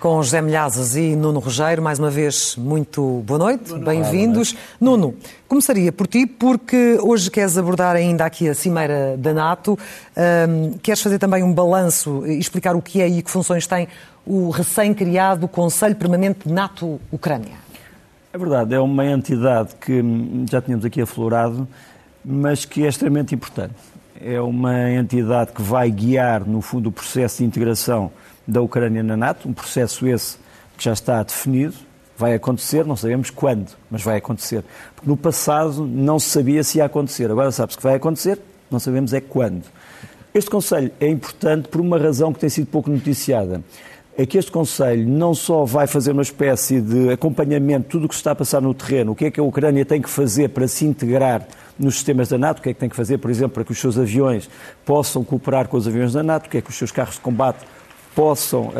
com José Milhazes e Nuno Rogério. Mais uma vez, muito boa noite, bem-vindos. Nuno, começaria por ti, porque hoje queres abordar ainda aqui a Cimeira da NATO. Um, queres fazer também um balanço e explicar o que é e que funções tem o recém-criado Conselho Permanente NATO-Ucrânia? É verdade, é uma entidade que já tínhamos aqui aflorado, mas que é extremamente importante. É uma entidade que vai guiar, no fundo, o processo de integração da Ucrânia na NATO, um processo esse que já está definido, vai acontecer, não sabemos quando, mas vai acontecer. Porque no passado não se sabia se ia acontecer, agora sabe-se que vai acontecer, não sabemos é quando. Este Conselho é importante por uma razão que tem sido pouco noticiada. É que este Conselho não só vai fazer uma espécie de acompanhamento de tudo o que se está a passar no terreno, o que é que a Ucrânia tem que fazer para se integrar nos sistemas da NATO, o que é que tem que fazer, por exemplo, para que os seus aviões possam cooperar com os aviões da NATO, o que é que os seus carros de combate possam uh,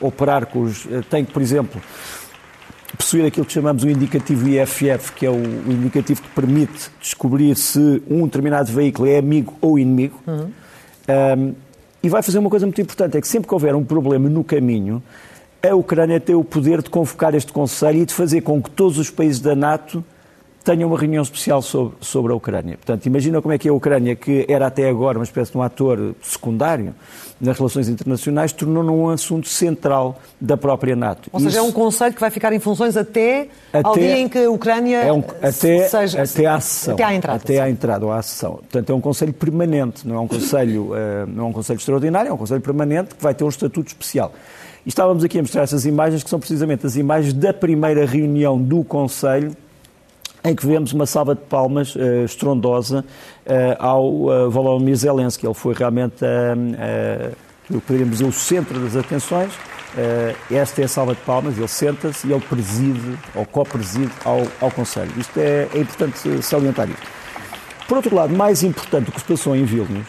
operar com os. Uh, tem que, por exemplo, possuir aquilo que chamamos o indicativo IFF, que é o, o, indicativo que permite descobrir se um determinado veículo é amigo ou inimigo. Uhum. Um, e vai fazer uma coisa muito importante: é que sempre que houver um problema no caminho, a Ucrânia tem o poder de convocar este Conselho e de fazer com que todos os países da NATO tenha uma reunião especial sobre, sobre a Ucrânia. Portanto, imagina como é que é a Ucrânia, que era até agora uma espécie de um ator secundário nas relações internacionais, tornou num um assunto central da própria NATO. Ou seja, Isso... é um conselho que vai ficar em funções até, até ao dia em que a Ucrânia é um, até, seja, até à sessão. Até à entrada. Até à entrada ou à sessão. Portanto, é um conselho permanente, não é um conselho, uh, não é um conselho extraordinário, é um conselho permanente que vai ter um estatuto especial. E estávamos aqui a mostrar essas imagens, que são precisamente as imagens da primeira reunião do Conselho em que vemos uma salva de palmas uh, estrondosa uh, ao uh, Volodymyr Zelensky. Ele foi realmente, uh, uh, poderíamos dizer, o centro das atenções. esta é a salva de palmas, ele senta-se e ele preside, ou co-preside, ao, ao Conselho. Isto é, é importante salientar isto. Por outro lado, mais importante do que se passou em Vilnius,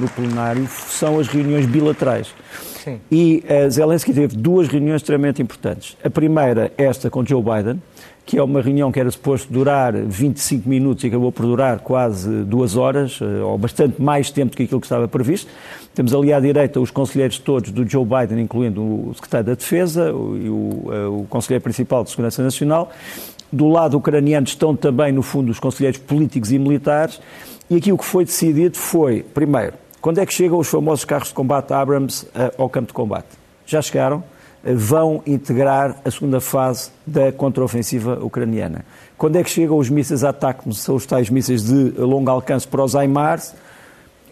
no plenário, são as reuniões bilaterais. Sim. E Zelensky teve duas reuniões extremamente importantes. A primeira, esta com Joe Biden, que é uma reunião que era suposto durar 25 minutos e acabou por durar quase duas horas, eh, ou bastante mais tempo do que aquilo que estava previsto. Temos ali à direita os conselheiros todos do Joe Biden, incluindo o secretário da Defesa e o, eh, o conselheiro principal de Segurança Nacional. Do lado ucraniano estão também, no fundo, os conselheiros políticos e militares. E aqui o que foi decidido foi, primeiro, quando é que chegam os famosos carros de combate Abrams eh, ao campo de combate? Já chegaram? Vão integrar a segunda fase da contraofensiva ucraniana. Quando é que chegam os mísseis ataque são os tais mísseis de longo alcance para os HIMARS?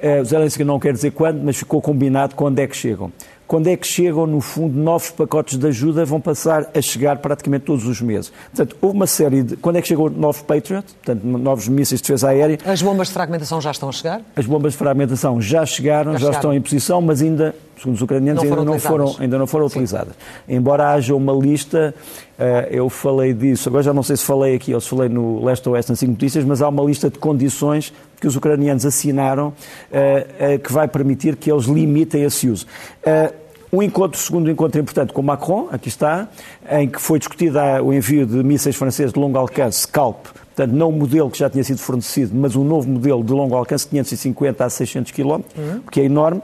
Eh, o Zelensky não quer dizer quando, mas ficou combinado quando é que chegam quando é que chegam, no fundo, novos pacotes de ajuda, vão passar a chegar praticamente todos os meses. Portanto, houve uma série de. Quando é que chegou o novo Patriot? Portanto, novos mísseis de defesa aérea. As bombas de fragmentação já estão a chegar? As bombas de fragmentação já chegaram, já, já chegaram. estão em posição, mas ainda, segundo os ucranianos, não ainda, não foram, ainda não foram utilizadas. Embora haja uma lista, eh, eu falei disso, agora já não sei se falei aqui ou se falei no Leste Oeste nas 5 notícias, mas há uma lista de condições que os ucranianos assinaram eh, eh, que vai permitir que eles limitem esse uso. Um encontro, segundo encontro importante com Macron, aqui está, em que foi discutido o envio de mísseis franceses de longo alcance, Scalp, portanto, não o modelo que já tinha sido fornecido, mas um novo modelo de longo alcance, 550 a 600 km, uhum. que é enorme,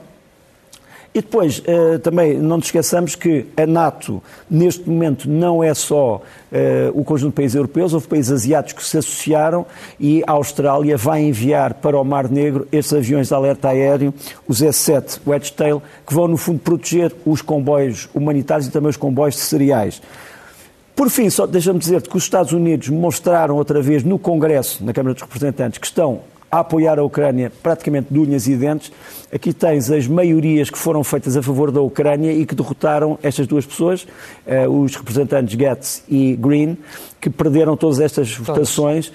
e depois, eh, também não nos esqueçamos que a NATO, neste momento, não é só eh, o conjunto de países europeus, houve países asiáticos que se associaram e a Austrália vai enviar para o Mar Negro estes aviões de alerta aéreo, os S-7 Wedgetail, que vão, no fundo, proteger os comboios humanitários e também os comboios de cereais. Por fim, só deixa-me dizer-te que os Estados Unidos mostraram outra vez no Congresso, na Câmara dos Representantes, que estão a apoiar a Ucrânia praticamente de unhas e dentes. Aqui tens as maiorias que foram feitas a favor da Ucrânia e que derrotaram estas duas pessoas, uh, os representantes Getz e Green, que perderam todas estas votações uh,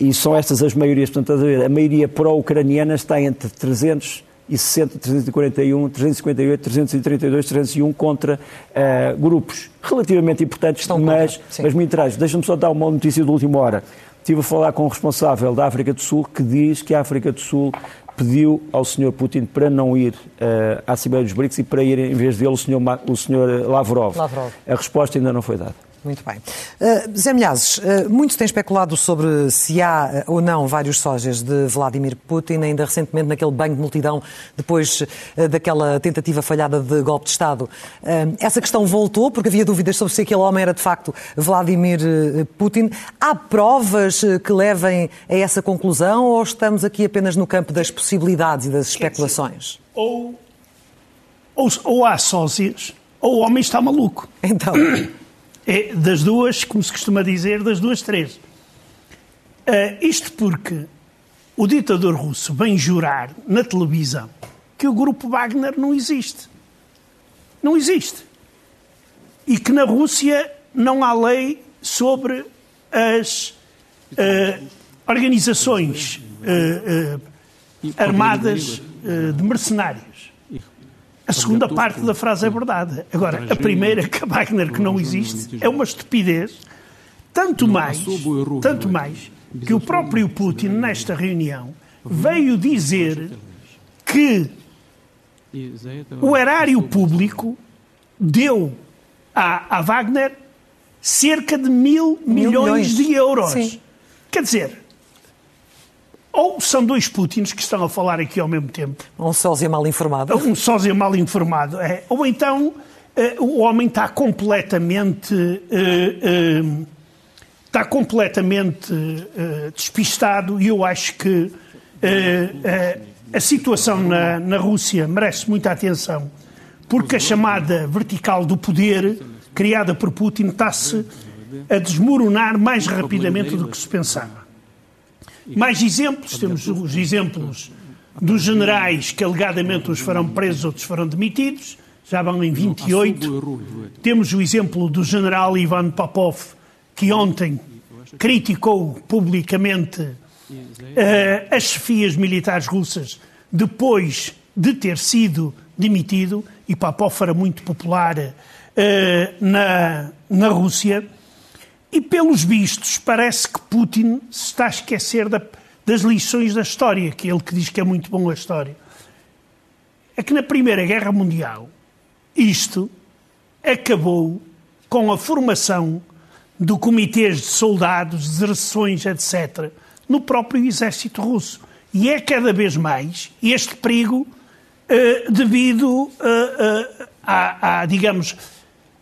e são estas as maiorias. Portanto, a maioria pró-ucraniana está entre 360, 341, 358, 332, 301 contra uh, grupos relativamente importantes, Estão mas, mas muito raros. Deixa-me só dar uma notícia de última hora. Estive a falar com um responsável da África do Sul que diz que a África do Sul pediu ao Sr. Putin para não ir uh, à Cimeira dos BRICS e para ir, em vez dele, o Sr. Ma o Sr. Lavrov. Lavrov. A resposta ainda não foi dada. Muito bem. Uh, Zé Milhazes, uh, muito tem especulado sobre se há uh, ou não vários sósias de Vladimir Putin, ainda recentemente naquele banho de multidão, depois daquela tentativa falhada de golpe de Estado. essa questão voltou, porque havia dúvidas sobre se aquele homem era de facto Vladimir Putin. Há provas que levem a essa conclusão ou estamos aqui apenas no campo das possibilidades e das especulações? Dizer, ou, ou, ou há sósias, ou o homem está maluco. Então. É das duas, como se costuma dizer, das duas, três. Uh, isto porque o ditador russo vem jurar na televisão que o grupo Wagner não existe. Não existe. E que na Rússia não há lei sobre as uh, organizações uh, armadas de mercenários. A segunda parte da frase é verdade. Agora, a primeira, que a Wagner que não existe, é uma estupidez, tanto mais, tanto mais, que o próprio Putin, nesta reunião, veio dizer que o erário público deu à, à Wagner cerca de mil, mil milhões, milhões, de euros. Sim. Quer dizer, ou são dois Putins que estão a falar aqui ao mesmo tempo. Um sósia mal informado. Um sósia mal informado. É. Ou então uh, o homem está completamente. Uh, uh, está completamente despistado e eu acho que a situação na, na Rússia merece muita atenção, porque a chamada vertical do poder, criada por Putin, está-se a desmoronar mais rapidamente do que se pensava. Mais exemplos, temos os exemplos dos generais que alegadamente os farão presos, outros farão demitidos, já vão em 28. Temos o exemplo do general Ivan Popov, que ontem criticou publicamente uh, as chefias militares russas depois de ter sido demitido, e Popov era muito popular uh, na, na Rússia. E, pelos vistos, parece que Putin se está a esquecer da, das lições da história, que ele que diz que é muito bom a história. É que na Primeira Guerra Mundial, isto acabou com a formação de comitês de soldados, deserções, etc., no próprio exército russo. E é cada vez mais este perigo uh, devido uh, a, a, digamos,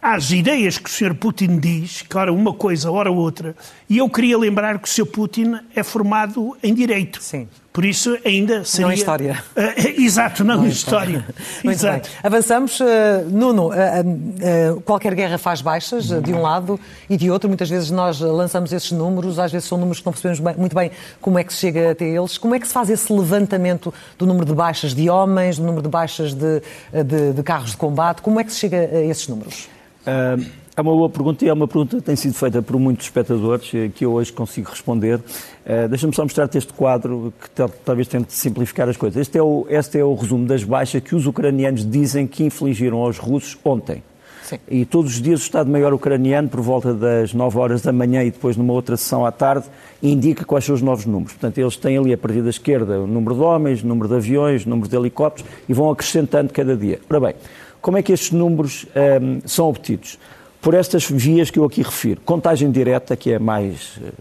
às ideias que o Sr. Putin diz, que ora uma coisa, ora outra, e eu queria lembrar que o Sr. Putin é formado em Direito. Sim. Por isso ainda seria... Não em História. Uh, exato, não, não em História. Muito exato. Bem. Avançamos. Uh, Nuno, uh, qualquer guerra faz baixas, de um lado e de outro. Muitas vezes nós lançamos esses números, às vezes são números que não percebemos bem, muito bem como é que se chega até eles. Como é que se faz esse levantamento do número de baixas de homens, do número de baixas de, de, de carros de combate? Como é que se chega a esses números? Uh, é uma boa pergunta e é uma pergunta que tem sido feita por muitos espectadores eh, que eu hoje consigo responder. Uh, Deixa-me só mostrar-te este quadro que talvez tente simplificar as coisas. Este é, o, este é o resumo das baixas que os ucranianos dizem que infligiram aos russos ontem. Sim. E todos os dias o Estado-Maior ucraniano, por volta das 9 horas da manhã e depois numa outra sessão à tarde, indica quais são os novos números. Portanto, eles têm ali a partir da esquerda o número de homens, o número de aviões, o número de helicópteros e vão acrescentando cada dia. Ora bem, como é que estes números um, ehm, são obtidos? Por estas vias que eu aqui refiro. Contagem direta, que é mais, eh,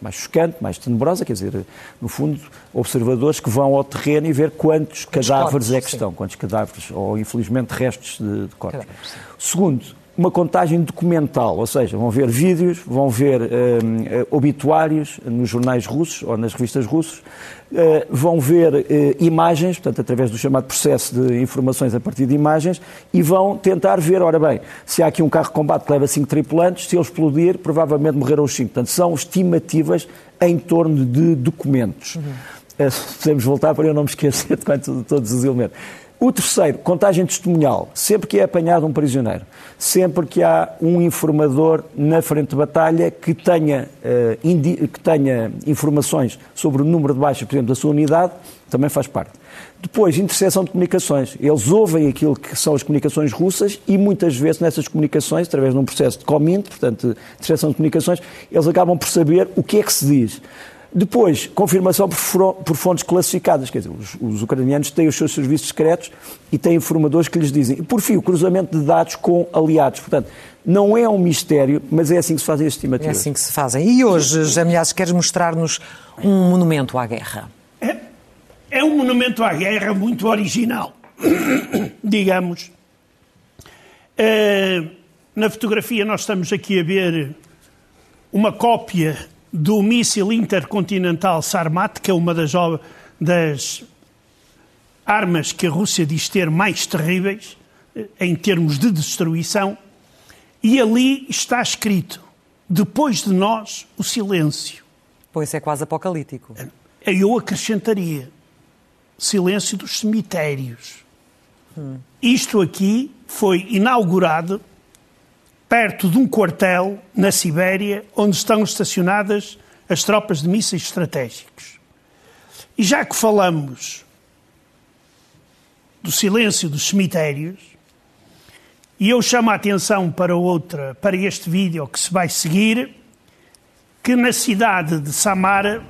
mais chocante, mais tenebrosa, quer dizer, no fundo, observadores que vão ao terreno e ver quantos, cadáveres corpos, é que sim. estão, quantos cadáveres, ou infelizmente restos de, de corpos. Segundo, uma contagem documental, ou seja, vão ver vídeos, vão ver um, eh, obituários nos jornais russos ou nas revistas russas, uh, vão ver uh, imagens, portanto, através do chamado processo de informações a partir de imagens, e vão tentar ver, ora bem, se há aqui um carro de combate que leva cinco tripulantes, se ele explodir, provavelmente morreram os cinco. Portanto, são estimativas em torno de documentos. Uhum. Uh, podemos voltar para eu não me esquecer de todos os elementos. O terceiro, contagem testemunhal. Sempre que é apanhado um prisioneiro, sempre que há um informador na frente de batalha que tenha, uh, que tenha informações sobre o número de baixas, por exemplo, da sua unidade, também faz parte. Depois, interseção de comunicações. Eles ouvem aquilo que são as comunicações russas e muitas vezes nessas comunicações, através de um processo de comint, portanto, interseção de comunicações, eles acabam por saber o que é que se diz. Depois, confirmação por, por fontes classificadas, quer dizer, os, os, ucranianos têm os seus serviços secretos e têm informadores que lhes dizem. E, por fim, o cruzamento de dados com aliados. Portanto, não é um mistério, mas é assim que se fazem as estimativas. É assim que se fazem. E hoje, Milhazes, queres mostrar-nos um monumento à guerra? É, é um monumento à guerra muito original, digamos. É, na fotografia nós estamos aqui a ver uma cópia do míssil intercontinental Sarmat, que é uma das, das armas que a Rússia diz ter mais terríveis eh, em termos de destruição, e ali está escrito: depois de nós, o silêncio. Pois é quase apocalíptico. Eu acrescentaria: silêncio dos cemitérios. Hum. Isto aqui foi inaugurado perto de um quartel na Sibéria, onde estão estacionadas as tropas de mísseis estratégicos. E já que falamos do silêncio dos cemitérios, e eu chamo a atenção para outra, para este vídeo que se vai seguir, que na cidade de Samara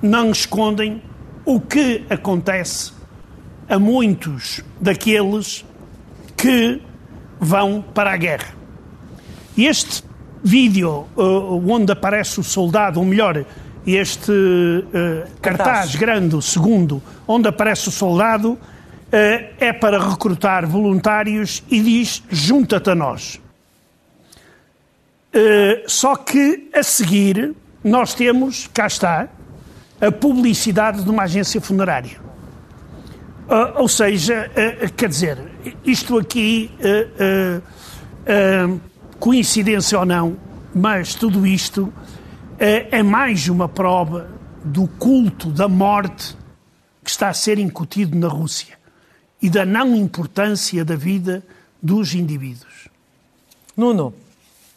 não escondem o que acontece a muitos daqueles que vão para a guerra. Este vídeo uh, onde aparece o soldado, ou melhor, este uh, cartaz grande, o segundo, onde aparece o soldado, uh, é para recrutar voluntários e diz: junta-te a nós. Só que a seguir nós temos, cá está, a publicidade de uma agência funerária. Ou seja, quer dizer, isto aqui coincidência ou não, mas tudo isto é, é mais uma prova do culto da morte que está a ser incutido na Rússia e da não importância da vida dos indivíduos. Nuno,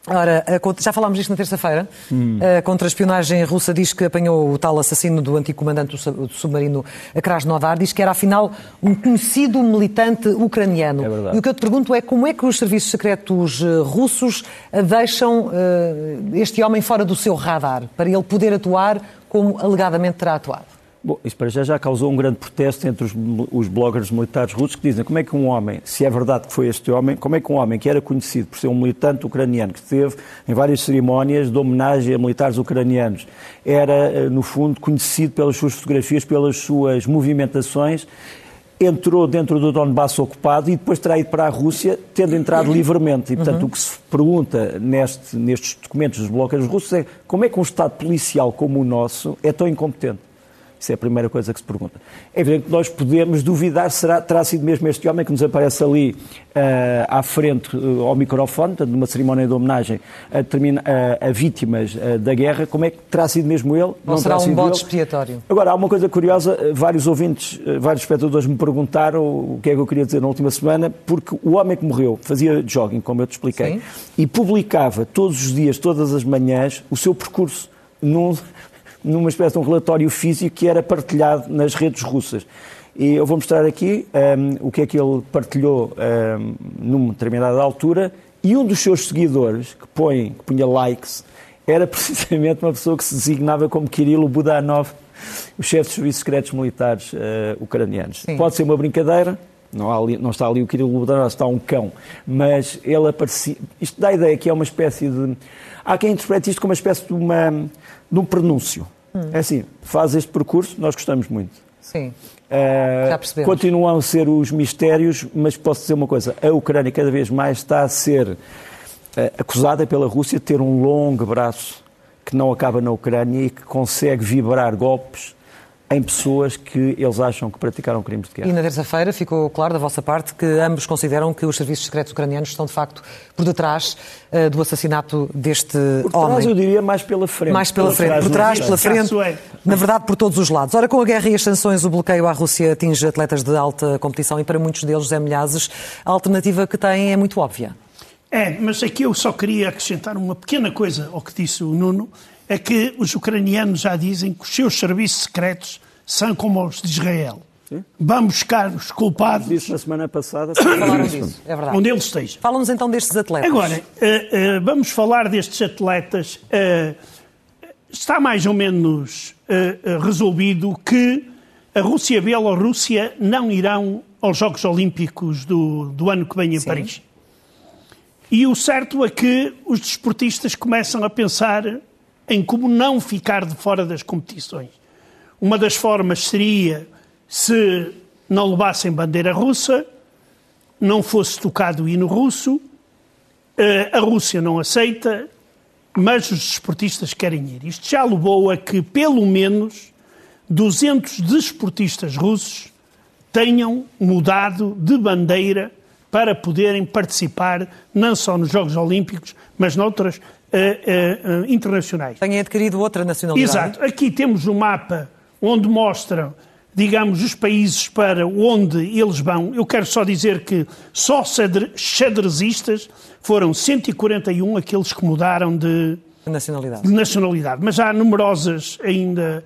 Ora, já falámos disto na terça-feira. Hum. A contra-espionagem russa diz que apanhou o tal assassino do antigo comandante do submarino Krasnodar. Diz que era, afinal, um conhecido militante ucraniano. É verdade. E o que eu te pergunto é como é que os serviços secretos eh, russos eh, deixam uh, este homem fora do seu radar para ele poder atuar como alegadamente terá atuado? Bom, isso para já já causou um grande protesto entre os, os, bloggers militares russos que dizem como é que um homem, se é verdade que foi este homem, como é que um homem que era conhecido por ser um militante ucraniano, que esteve em várias cerimónias de homenagem a militares ucranianos, era, eh, no fundo, conhecido pelas suas fotografias, pelas suas movimentações, entrou dentro do Donbass ocupado e depois terá ido para a Rússia, tendo entrado livremente. E, portanto, uhum. o que se pergunta neste, nestes documentos dos bloggers russos é como é que um Estado policial como o nosso é tão incompetente? Isso é a primeira coisa que se pergunta. É evidente que nós podemos duvidar se terá sido mesmo este homem que nos aparece ali uh, à frente uh, ao microfone, portanto, numa cerimónia de homenagem a, termina, uh, a vítimas da guerra, como é que terá sido mesmo ele? Ou não será um bode expiatório? Agora, há uma coisa curiosa, vários ouvintes, vários espectadores me perguntaram o que é que eu queria dizer na última semana, porque o homem que morreu fazia jogging, como eu te expliquei, Sim. e publicava todos os dias, todas as manhãs, o seu percurso num, numa espécie de um relatório físico que era partilhado nas redes russas. E eu vou mostrar aqui um, o que é que ele partilhou um, numa determinada altura e um dos seus seguidores, que, põe, que punha likes, era precisamente uma pessoa que se designava como Kirilo Budanov, o chefe dos serviços secretos militares uh, ucranianos. Sim. Pode ser uma brincadeira, não, ali, não, está ali o Kirilo Budanov, está um cão, mas ele aparecia... Isto dá a ideia que é uma espécie de... Há quem interprete isto como uma espécie de uma de um prenúncio. Hum. É assim, faz este percurso, nós gostamos muito. Sim. Uh, Já percebemos. Continuam a ser os mistérios, mas posso dizer uma coisa: a Ucrânia cada vez mais está a ser uh, acusada pela Rússia de ter um longo braço que não acaba na Ucrânia e que consegue vibrar golpes em pessoas que eles acham que praticaram crimes de guerra. E na terça-feira ficou claro da vossa parte que ambos consideram que os serviços secretos ucranianos estão de facto por detrás uh, do assassinato deste por homem. Por trás eu diria mais pela frente. Mais pela, pela frente, por trás, pela frente, na verdade por todos os lados. Ora, com a guerra e as sanções, o bloqueio à Rússia atinge atletas de alta competição e para muitos deles, Zé Milhazes, a alternativa que têm é muito óbvia. É, mas aqui eu só queria acrescentar uma pequena coisa ao que disse o Nuno, é que os ucranianos já dizem que os seus serviços secretos são como os de Israel. Sim. Vamos buscar os culpados. Disse na semana passada. Falaram disso, é verdade. Onde eles estejam. Fala-nos então destes atletas. Agora, uh, uh, vamos falar destes atletas. Uh, está mais ou menos uh, resolvido que a Rússia e a Bielorrússia não irão aos Jogos Olímpicos do, do ano que vem em Sim. Paris. E o certo é que os desportistas começam a pensar em como não ficar de fora das competições. Uma das formas seria se não levassem bandeira russa, não fosse tocado o hino russo, eh, a Rússia não aceita, mas os desportistas querem ir. Isto já levou a que, pelo menos, 200 desportistas russos tenham mudado de bandeira para poderem participar não só nos Jogos Olímpicos, mas noutras uh, uh, internacionais. Tenham adquirido outra nacionalidade. Exato. Aqui temos um mapa onde mostram, digamos, os países para onde eles vão. Eu quero só dizer que só xadrezistas foram 141 aqueles que mudaram de nacionalidade. De nacionalidade. Mas há numerosas ainda,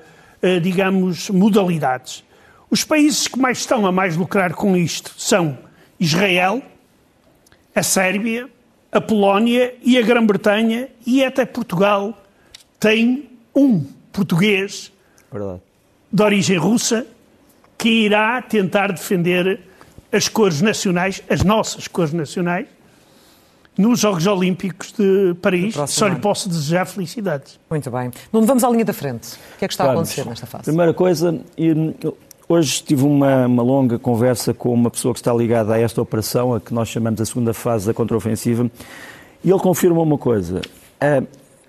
digamos, modalidades. Os países que mais estão a mais lucrar com isto são Israel, a Sérvia, a Polónia e a Grã-Bretanha e até Portugal tem um português Verdade. de origem russa que irá tentar defender as cores nacionais, as nossas cores nacionais, nos Jogos Olímpicos de Paris. Só lhe posso desejar felicidades. Muito bem. Não vamos à linha da frente. O que é que está a acontecer nesta fase? Primeira coisa, Hoje tive uma, uma, longa conversa com uma pessoa que está ligada a esta operação, a que nós chamamos a segunda fase da contraofensiva, e ele confirma uma coisa. A,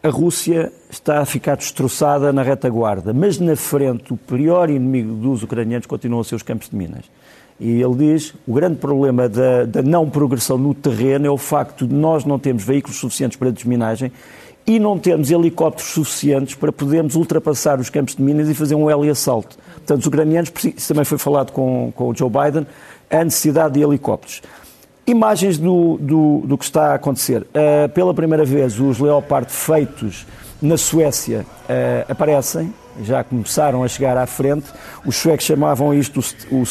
a Rússia está a ficar destroçada na retaguarda, mas na frente o pior inimigo dos ucranianos continuam a ser os campos de minas. E ele diz o grande problema da, da não progressão no terreno é o facto de nós não termos veículos suficientes para desminagem e não temos helicópteros suficientes para podermos ultrapassar os campos de minas e fazer um heli-assalto. Portanto, os ucranianos, isso também foi falado com, com o Joe Biden, a necessidade de helicópteros. Imagens do, do, do que está a acontecer. Uh, pela primeira vez, os Leopard feitos na Suécia uh, aparecem, já começaram a chegar à frente. Os suecos chamavam isto o, o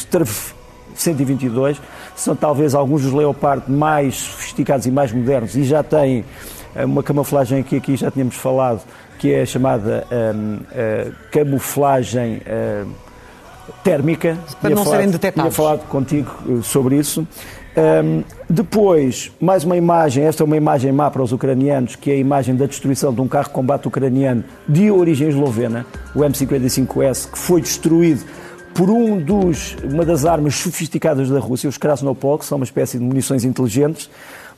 122. São talvez alguns dos Leopard mais sofisticados e mais modernos e já têm uma camuflagem que aqui já tínhamos falado, que é a chamada um, uh, camuflagem uh, térmica. Para não falado, serem detectados. Tinha falado contigo eh, sobre isso. Um, depois, mais uma imagem, esta é uma imagem má para os ucranianos, que é a imagem da destruição de um carro de combate ucraniano de origem eslovena, o M55S, que foi destruído por um dos, uma das armas sofisticadas da Rússia, os Krasnopol, que são uma espécie de munições inteligentes.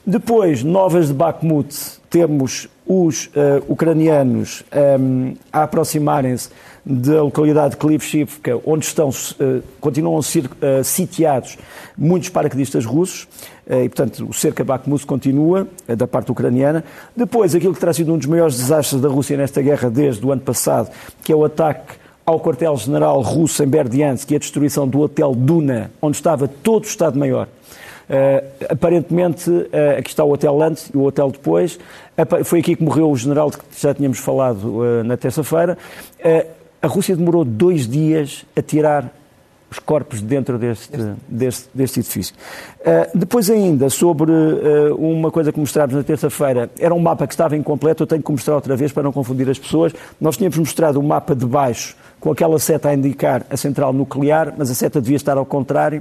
Depois, novas de Bakhmut, temos os uh, ucranianos um, a aproximarem-se da localidade de Klivshivka, onde estão, uh, continuam a ser uh, sitiados muitos paraquedistas russos, e, portanto, o cerco a Bakhmut continua, da parte ucraniana. Depois, aquilo que terá sido um dos maiores desastres da Rússia nesta guerra desde o ano passado, que é o ataque ao quartel-general russo em Berdiansk e a destruição do Hotel Duna, onde estava todo o Estado-Maior Uh, aparentemente, uh, aqui está o hotel antes e o hotel depois. foi aqui que morreu o general de que já tínhamos falado uh, na terça-feira. a Rússia demorou dois dias a tirar os corpos dentro deste, deste, deste edifício. depois ainda, sobre uma coisa que mostrámos na terça-feira, era um mapa que estava incompleto, eu tenho que mostrar outra vez para não confundir as pessoas. Nós tínhamos mostrado o um mapa de baixo com aquela seta a indicar a central nuclear, mas a seta devia estar ao contrário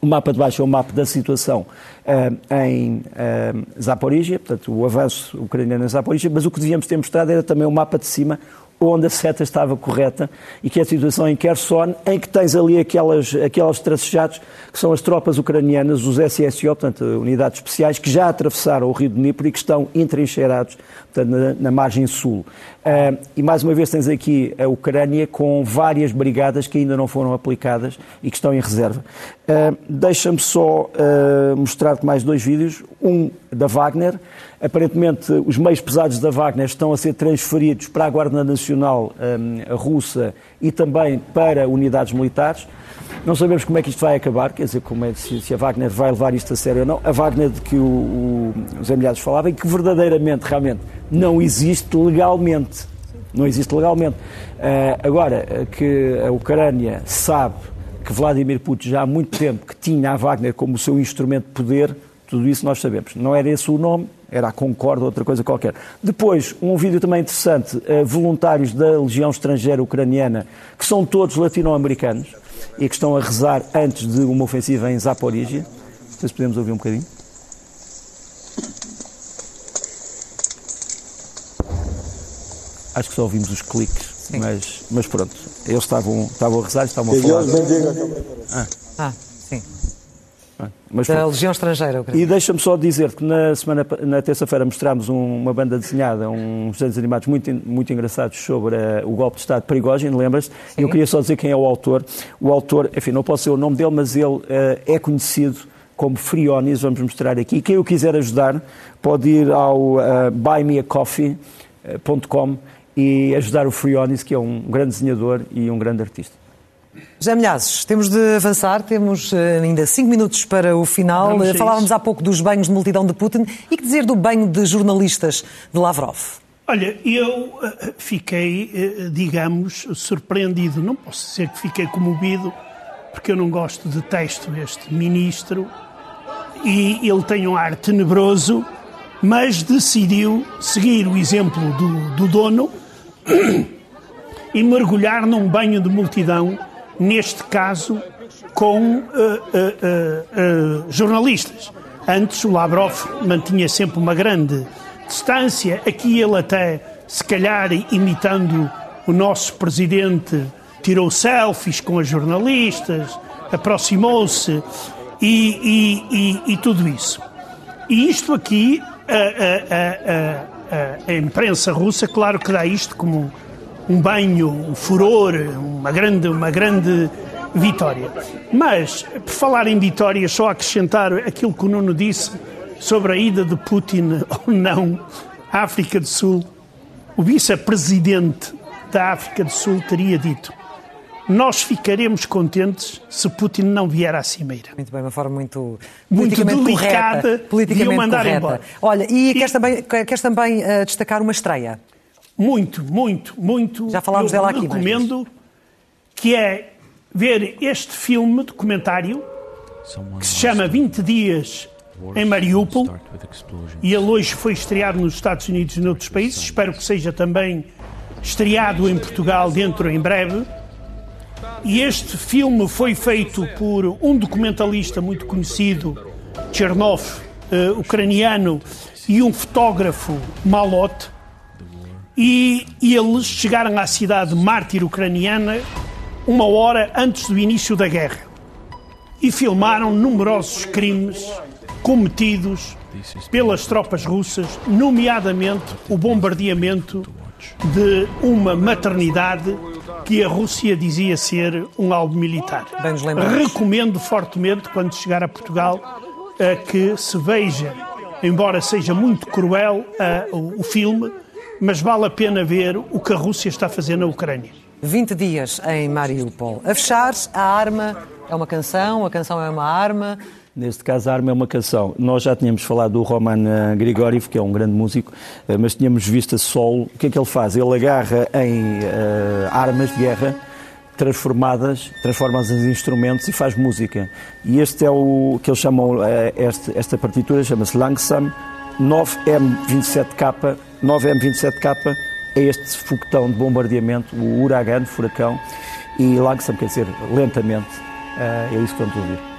o mapa de baixo é o mapa da situação uh, em uh, Zaporizhia, portanto, o avanço ucraniano em Zaporizhia, mas o que devíamos ter mostrado era também o mapa de cima, onde a seta estava correta e que é a situação em Kherson, em que tens ali aquelas, aquelas tracejados que são as tropas ucranianas, os SSO, portanto, unidades especiais, que já atravessaram o rio de Dnipro e que estão entrincheirados na, na margem sul. Uh, e mais uma vez tens aqui a Ucrânia com várias brigadas que ainda não foram aplicadas e que estão em reserva. Uh, Deixa-me só uh, mostrar-te mais dois vídeos. Um da Wagner. Aparentemente, os meios pesados da Wagner estão a ser transferidos para a Guarda Nacional um, russa e também para unidades militares. Não sabemos como é que isto vai acabar, quer dizer, como é, se, se a Wagner vai levar isto a sério ou não. A Wagner de que o, o, os emilhados falavam, que verdadeiramente, realmente, não existe legalmente. Não existe legalmente. Uh, agora, que a Ucrânia sabe que Vladimir Putin já há muito tempo que tinha a Wagner como seu instrumento de poder, tudo isso nós sabemos. Não era esse o nome, era a Concorde, outra coisa qualquer. Depois, um vídeo também interessante, uh, voluntários da Legião Estrangeira Ucraniana, que são todos latino-americanos e que estão a rezar antes de uma ofensiva em Zaporizhia. Se podemos ouvir um bocadinho. Acho que só ouvimos os cliques, mas, mas pronto. Eles estavam, estavam a rezar, estavam a falar. Ah. ah, sim. Mas, da Legião Estrangeira. E deixa-me só dizer que na semana, na terça-feira mostrámos um, uma banda desenhada, uns desenhos animados muito, muito engraçados sobre uh, o golpe de Estado de Prigogine, lembras-te? Eu queria só dizer quem é o autor. O autor, enfim, não posso ser o nome dele, mas ele uh, é conhecido como Frionis, vamos mostrar aqui. Quem o quiser ajudar pode ir ao uh, buymeacoffee.com e ajudar o Frionis, que é um grande desenhador e um grande artista. Já Milhazes, temos de avançar, temos eh, ainda cinco minutos para o final. Falávamos há pouco dos banhos de multidão de Putin e que dizer do banho de jornalistas de Lavrov? Olha, eu eh, fiquei, eh, digamos, surpreendido. Não posso dizer que fiquei comovido, porque eu não gosto, detesto este ministro e ele tem um ar tenebroso, mas decidiu seguir o exemplo do, do dono e mergulhar num banho de multidão, neste caso com uh, uh, uh, jornalistas. Antes o Lavrov mantinha sempre uma grande distância, aqui ele até, se calhar, imitando o nosso presidente, tirou selfies com as jornalistas, aproximou-se e, e, e, e, tudo isso. E isto aqui, a, a imprensa russa, claro que dá isto como um banho, um furor, uma grande, uma grande vitória. Mas, por falar em vitória, só acrescentar aquilo que o Nuno disse sobre a ida de Putin ou não à África do Sul. O vice-presidente da África do Sul teria dito: Nós ficaremos contentes se Putin não vier à cimeira. Muito bem, uma forma muito, muito delicada correta, politicamente de o mandar correta. embora. Olha, e, e... queres também, queres também uh, destacar uma estreia? muito, muito, muito. Já falámos dela aqui. Recomendo que é ver este filme documentário que se chama 20 Dias em Mariupol e ele hoje foi estreado nos Estados Unidos e noutros países. Espero que seja também estreado em Portugal dentro em breve. E este filme foi feito por um documentalista muito conhecido, Chernov, uh, ucraniano, e um fotógrafo, Malot. E, e eles chegaram à cidade mártir ucraniana uma hora antes do início da guerra. E filmaram numerosos crimes cometidos pelas tropas russas, nomeadamente o bombardeamento de uma maternidade que a Rússia dizia ser um alvo militar. Recomendo fortemente, quando chegar a Portugal, que se veja, embora seja muito cruel o filme, mas vale a pena ver o que a Rússia está a fazer na Ucrânia. 20 dias em Mariupol. A fechar, a arma é uma canção, a canção é uma arma. Neste caso, a arma é uma canção. Nós já tínhamos falado do Roman eh, Grigoriev, que é um grande músico, eh, mas tínhamos visto a solo. O que é que ele faz? Ele agarra em uh, armas de guerra transformadas, transforma-as em instrumentos e faz música. E este é o que eles chamam, uh, este, esta partitura chama-se Langsam 9M27K 9M27K é este foguetão de bombardeamento, o uragano, furacão, e Langsam quer dizer lentamente, eh, é isso que estamos a ouvir.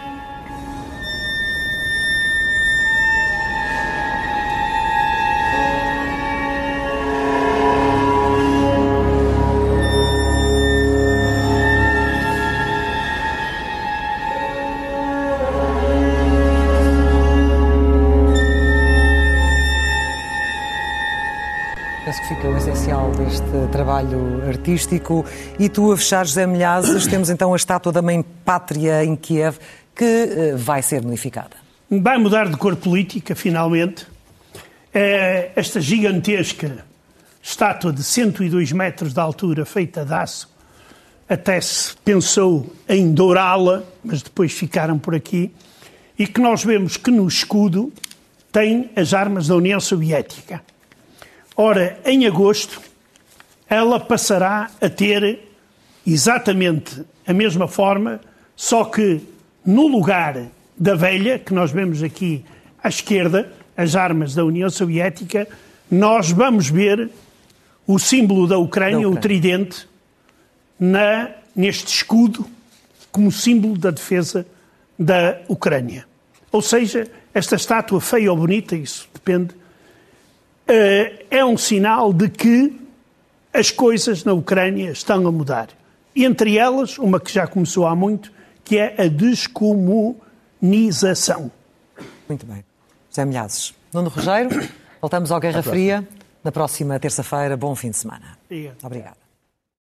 Trabalho artístico. E tu, a fechar, José Milhazes, temos então a estátua da Mãe Pátria em Kiev, que uh, vai ser modificada. Vai mudar de cor política, finalmente. É esta gigantesca estátua de 102 metros de altura, feita de aço, até se pensou em dourá-la, mas depois ficaram por aqui, e que nós vemos que no escudo tem as armas da União Soviética. Ora, em agosto, ela passará a ter exatamente a mesma forma, só que no lugar da velha, que nós vemos aqui à esquerda, as armas da União Soviética, nós vamos ver o símbolo da Ucrânia, da Ucrânia. o tridente, na, neste escudo, como símbolo da defesa da Ucrânia. Ou seja, esta estátua feia ou bonita, isso depende, eh, é um sinal de que as coisas na Ucrânia estão a mudar. Entre elas, uma que já começou há muito, que é a descomunização. Muito bem. José Milhazes. Nuno Rogério, voltamos ao Guerra Fria na próxima terça-feira. Bom fim de semana. Obrigado. Obrigada.